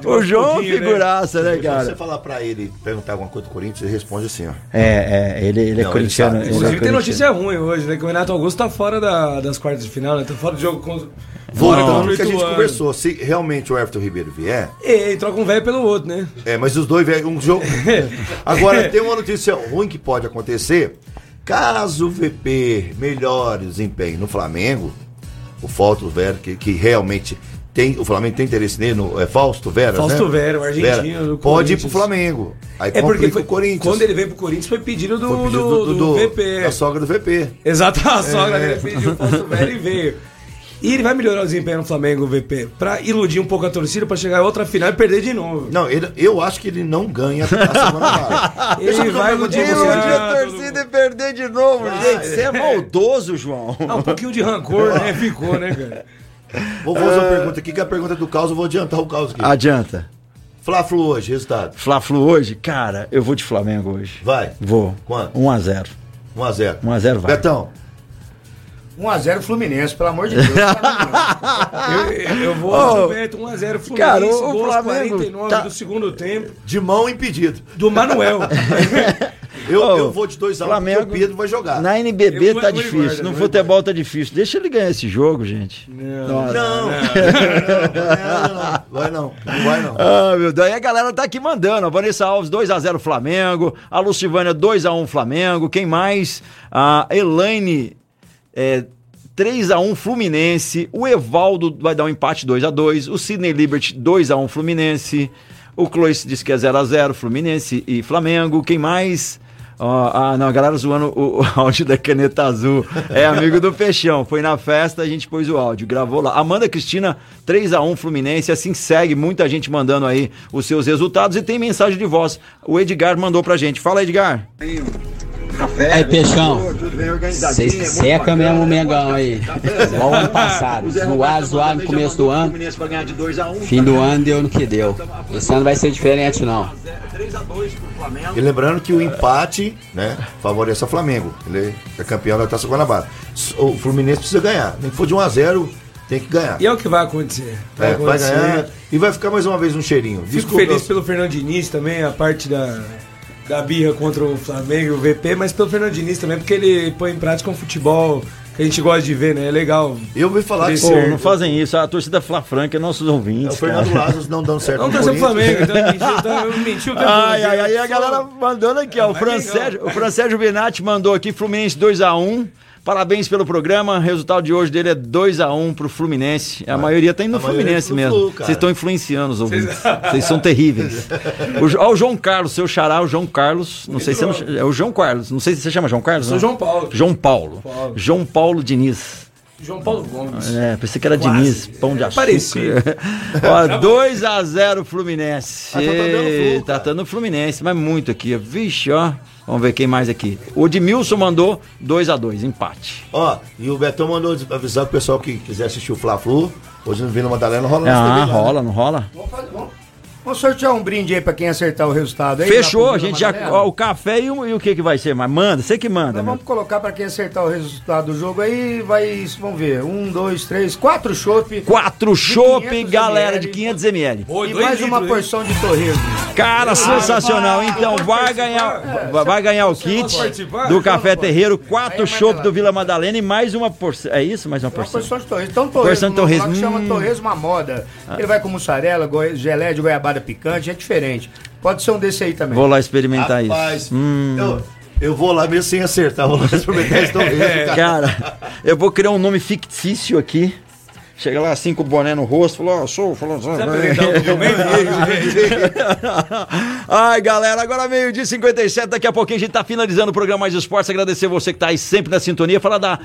o João é pouquinho, né? figuraça, né, Se você cara? falar pra ele, perguntar alguma coisa do Corinthians, ele responde assim, ó. É, é, ele, ele é Não, corintiano. ele é Inclusive tem notícia ruim hoje, né? Que o Renato Augusto tá fora da- das quartas de final, né? Tá fora do jogo com. Fora Voltando contra no que a o gente conversou, se realmente o Everton Ribeiro vier, E, e troca um velho pelo outro, né? é, mas os dois vieram um jogo. Agora, tem uma notícia ruim que pode acontecer. Caso o VP melhore o desempenho no Flamengo, o Fausto Vera, que, que realmente tem. O Flamengo tem interesse nele, no, é Fausto Vera? Fausto né? Vera, o argentino Vera, Pode ir pro Flamengo. Aí É porque foi, o Corinthians. quando ele veio pro Corinthians foi pedido do, Foi pedido do, do- do do- VP. da sogra do VP. Exato, a sogra É. dele pediu o Fausto Vera e veio. E ele vai melhorar o desempenho no Flamengo, o VP, pra iludir um pouco a torcida, pra chegar a outra final e perder de novo. Não, ele- eu acho que ele não ganha a eu Ele vai iludir Iludir a torcida e perder de novo, gente. Você é maldoso, João. Ah, um pouquinho de rancor, né? Ficou, né, cara? Vou fazer uma pergunta aqui, que é a pergunta do caos, eu vou adiantar o caos aqui. Adianta. Fla-Flu hoje, resultado. Fla-Flu hoje? Cara, eu vou de Flamengo hoje. Vai. Vou. Quanto? 1x0. 1x0. 1x0 vai. Betão. 1x0 Fluminense, pelo amor de Deus. Eu, eu vou oh, Beto 1x0 Fluminense, cara, o- o Flamengo 49 tá- do segundo tempo. De mão impedido. Do Manuel. Eu, Ô, eu vou de 2x1 um, Flamengo- porque o Pedro vai jogar. Na NBB Eu tá vou difícil, embora, no futebol tá difícil. Deixa ele ganhar esse jogo, gente. Nossa. Não, não, não, vai não, não vai não. Ah, meu Deus. Aí a galera tá aqui mandando. A Vanessa Alves, 2x0 Flamengo. A Lucivânia, 2x1 Flamengo. Quem mais? A Elaine, é, 3x1 Fluminense. O Evaldo vai dar um empate 2x2. O Sidney Liberty, 2x1 Fluminense. O Clois diz que é 0x0 Fluminense e Flamengo. Quem mais? Ó, ah, não, a galera zoando o, o áudio da caneta azul. É amigo do Peixão. Foi na festa, a gente pôs o áudio, gravou lá. Amanda Cristina, 3x1 Fluminense. Assim segue, muita gente mandando aí os seus resultados e tem mensagem de voz. O Edgar mandou pra gente. Fala, Edgar. Aí, Peixão, vocês secam mesmo o Mengão aí. Igual ano passado. Zoar, zoar no começo do ano. Fim do ano deu no que deu. Esse ano vai ser diferente, não. E lembrando que o empate, né, favorece o Flamengo. Ele é campeão da Taça Guanabara. O Fluminense precisa ganhar. Nem que for de 1x0, tem que ganhar. E é o que vai acontecer. É, vai acontecer. ganhar e vai ficar mais uma vez um cheirinho. Fico Desculpa, feliz pelo Fernando Diniz também, a parte da, da birra contra o Flamengo e o VP, mas pelo Fernando Diniz também, porque ele põe em prática um futebol que a gente gosta de ver, né? É legal. Eu ouvi falar Pô, não fazem isso. A torcida Fla Franca é nossos ouvintes. É o Fernando. Lázaro não dando certo Não no torcer pro. Flamengo, então mentiu, então mentiu o Ai, ai, ai, a galera mandando aqui, ó. O Francérgio, o Francérgio Benatti mandou aqui, Fluminense 2x1. Parabéns pelo programa. O resultado de hoje dele é 2x1 pro Fluminense. A maioria tá indo no a Fluminense é mesmo. Flu. Vocês estão influenciando os ouvintes. Vocês são terríveis. O, ó, o João Carlos, seu xará, o João Carlos. Não sei se é o João Carlos. Não sei se você chama João Carlos. Sou não? João Paulo. João Paulo. Paulo. João Paulo Diniz. João Paulo Gomes. É, pensei que era Quase. Diniz, pão de açúcar. Parecido. Ó, 2x0 Fluminense. Ah, tá dando Flu, tá dando Fluminense, mas muito aqui. Vixe, ó. Vamos ver quem mais aqui. O Edmilson mandou 2x2, empate. Ó, e o Betão mandou avisar o pessoal que quiser assistir o Fla-Flu. Hoje no Vila Madalena rola Ah, TV né? rola, não rola? Vamos, fazer- vamos- vamos sortear um brinde aí pra quem acertar o resultado aí. Fechou, a gente já. Ó, o café e o, e o que que vai ser? Mas manda, você que manda, Então vamos colocar pra quem acertar o resultado do jogo aí, vai, vamos ver, um, dois, três, quatro chopp. Quatro de chopp, 500 galera, ml. de 500ml. E mais uma porção de torresmo. Cara, sensacional. Então vai ganhar, vai- vai ganhar o kit do Café Terreiro, quatro chopp do Vila Madalena e mais uma porção. É isso? Mais uma Uma porção? porção de torresmo. Então Porção torresmo, de torresmo. que chama Hum. torresmo à moda. Ele vai com mussarela, goi- gelé de goiabada picante, é diferente. Pode ser um desse aí também. Vou lá experimentar Rapaz, isso. Hum. eu, eu vou lá mesmo sem acertar. Vou lá experimentar esse torresmo, cara. Cara, eu vou criar um nome fictício aqui. Chega lá assim com o boné no rosto, falou, ó, sou, falou, sou. Ai, galera, agora meio dia 57, daqui a pouquinho a gente tá finalizando o programa Mais Esportes, agradecer você que tá aí sempre na sintonia, falar da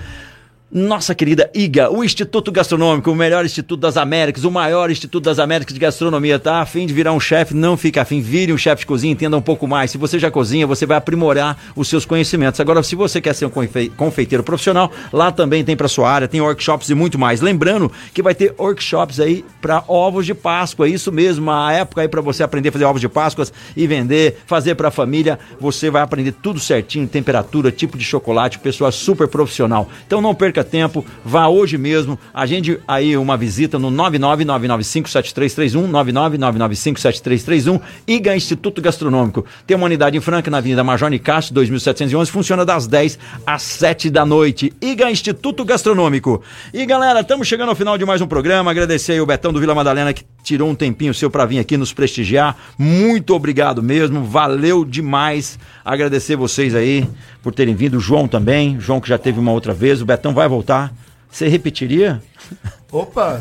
nossa querida IGA, o Instituto Gastronômico, o melhor Instituto das Américas, o maior Instituto das Américas de Gastronomia, tá? A fim de virar um chefe, não fica afim, vire um chefe de cozinha, entenda um pouco mais. Se você já cozinha, você vai aprimorar os seus conhecimentos. Agora, se você quer ser um confe- confeiteiro profissional, lá também tem para sua área, tem workshops e muito mais. Lembrando que vai ter workshops aí para ovos de Páscoa, isso mesmo, a época aí para você aprender a fazer ovos de Páscoa e vender, fazer para a família, você vai aprender tudo certinho, temperatura, tipo de chocolate, pessoa super profissional. Então não perca tempo, vá hoje mesmo, agende aí uma visita no 999957331, 999957331, IGA Instituto Gastronômico. Tem uma unidade em Franca, na Avenida Major Nicásio, 2711, funciona das 10 às 7 da noite. IGA Instituto Gastronômico. E galera, estamos chegando ao final de mais um programa, agradecer aí o Betão do Vila Madalena que tirou um tempinho seu para vir aqui nos prestigiar. Muito obrigado mesmo, valeu demais. Agradecer vocês aí por terem vindo, o João também, João que já teve uma outra vez, o Betão vai voltar. Você repetiria? Opa!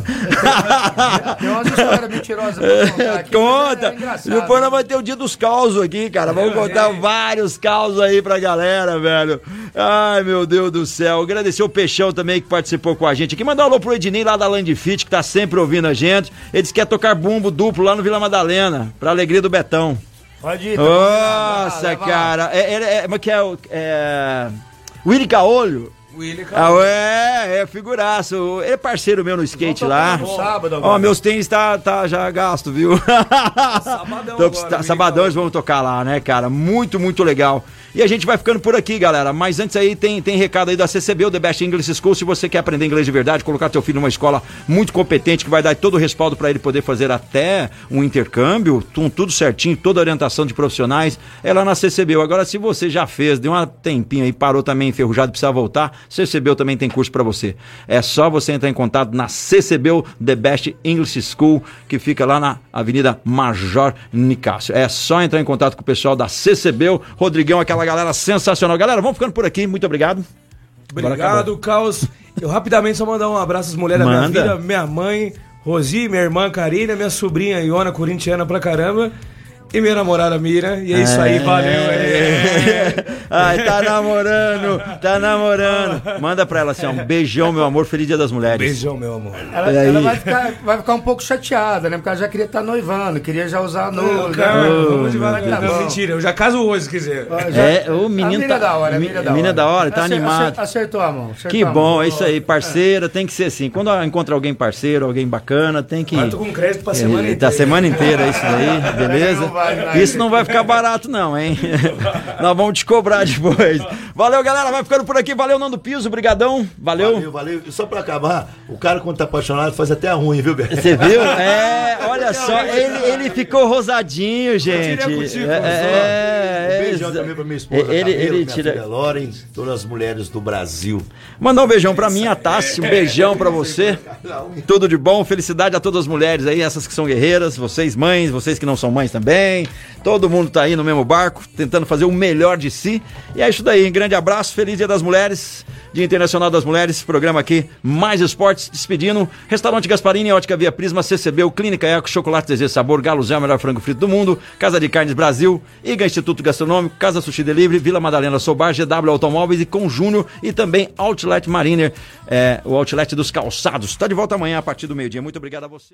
Tem umas histórias mentirosas pra contar aqui. mas Conta! É. Depois nós vamos ter o dia dos causos aqui, cara. Vamos contar vários causos aí pra galera, velho. Ai, meu Deus do céu. Agradecer o Peixão também que participou com a gente aqui. Mandar um alô pro Ednei lá da Land Fit, que tá sempre ouvindo a gente. Ele disse que quer tocar bumbo duplo lá no Vila Madalena, pra alegria do Betão. Pode ir. tá Nossa, cara. É, é, é, mas que é, o- é... Willy Caolho William Ah, é, é, figuraço. Ele é parceiro meu no skate lá. no sábado Ó, agora. meus tênis tá, tá já gasto, viu? Sabadão Tô- agora, tá- sabadão eles vão tocar lá, né, cara? Muito, muito legal. E a gente vai ficando por aqui, galera. Mas antes aí tem, tem recado aí da CCB, o The Best English School. Se você quer aprender inglês de verdade, colocar teu filho numa escola muito competente, que vai dar todo o respaldo para ele poder fazer até um intercâmbio, tudo certinho, toda a orientação de profissionais, é lá na CCB. Agora, se você já fez, deu um tempinho aí, parou também enferrujado, precisa voltar, CCB também tem curso para você. É só você entrar em contato na CCB, The Best English School, que fica lá na Avenida Major Nicásio. É só entrar em contato com o pessoal da CCB, Rodrigão, aquela galera sensacional. Galera, vamos ficando por aqui. Muito obrigado. Obrigado. Caos. Eu rapidamente só mandar um abraço às mulheres da minha Manda. vida, minha mãe, Rosi, minha irmã Karina, minha sobrinha Iona, corintiana pra caramba, e minha namorada Mira. E é isso aí, valeu. É. Ai, tá namorando, tá namorando. Manda pra ela assim, ó, um beijão, meu amor, feliz dia das mulheres. Beijão, meu amor. Ela, ela vai, ficar, vai ficar um pouco chateada, né? Porque ela já queria estar noivando, queria já usar a noiva. Não, cara, né? vamos devagar. Tá Não, mentira, eu já caso hoje, se quiser. É, o menino a tá- é da hora, a mina é da hora. é da hora, tá Acer- animado. acer- Acertou a mão. acertou Que a bom, é isso aí, parceira, tem que ser assim. Quando encontra alguém parceiro, alguém bacana, tem que. Ah, tô com crédito pra semana Eh, inteira. Tá semana inteira isso daí, beleza? Isso não vai ficar barato, não, hein? Nós vamos te cobrar depois. Valeu, galera, vai ficando por aqui. Valeu, Nando Piso, brigadão. Valeu. Valeu, valeu. E só pra acabar, o cara quando tá apaixonado faz até a ruim, viu, Beto? Você viu? É, olha só, ele, ele ficou rosadinho, gente. contigo, É, é, Um beijão exa- também pra minha esposa, Ele, ele minha tira. filha Loren, todas as mulheres do Brasil. Mandar um beijão pra mim, a Tassi, um beijão pra você. Tudo de bom, felicidade a todas as mulheres aí, essas que são guerreiras, vocês mães, vocês que não são mães também. Todo mundo tá aí no mesmo barco, tentando fazer o melhor de si. E é isso daí, um grande abraço, feliz Dia das Mulheres, Dia Internacional das Mulheres, programa aqui, Mais Esportes, despedindo. Restaurante Gasparini, Ótica Via Prisma, CCB, Clínica Eco, Chocolate Zezé Sabor, Galo Zé, o melhor frango frito do mundo, Casa de Carnes Brasil, IGA Instituto Gastronômico, Casa Sushi Delivery, Vila Madalena Sobar, GW Automóveis e com Júnior e também Outlet Mariner, é, o Outlet dos Calçados. Tá de volta amanhã a partir do meio-dia. Muito obrigado a você.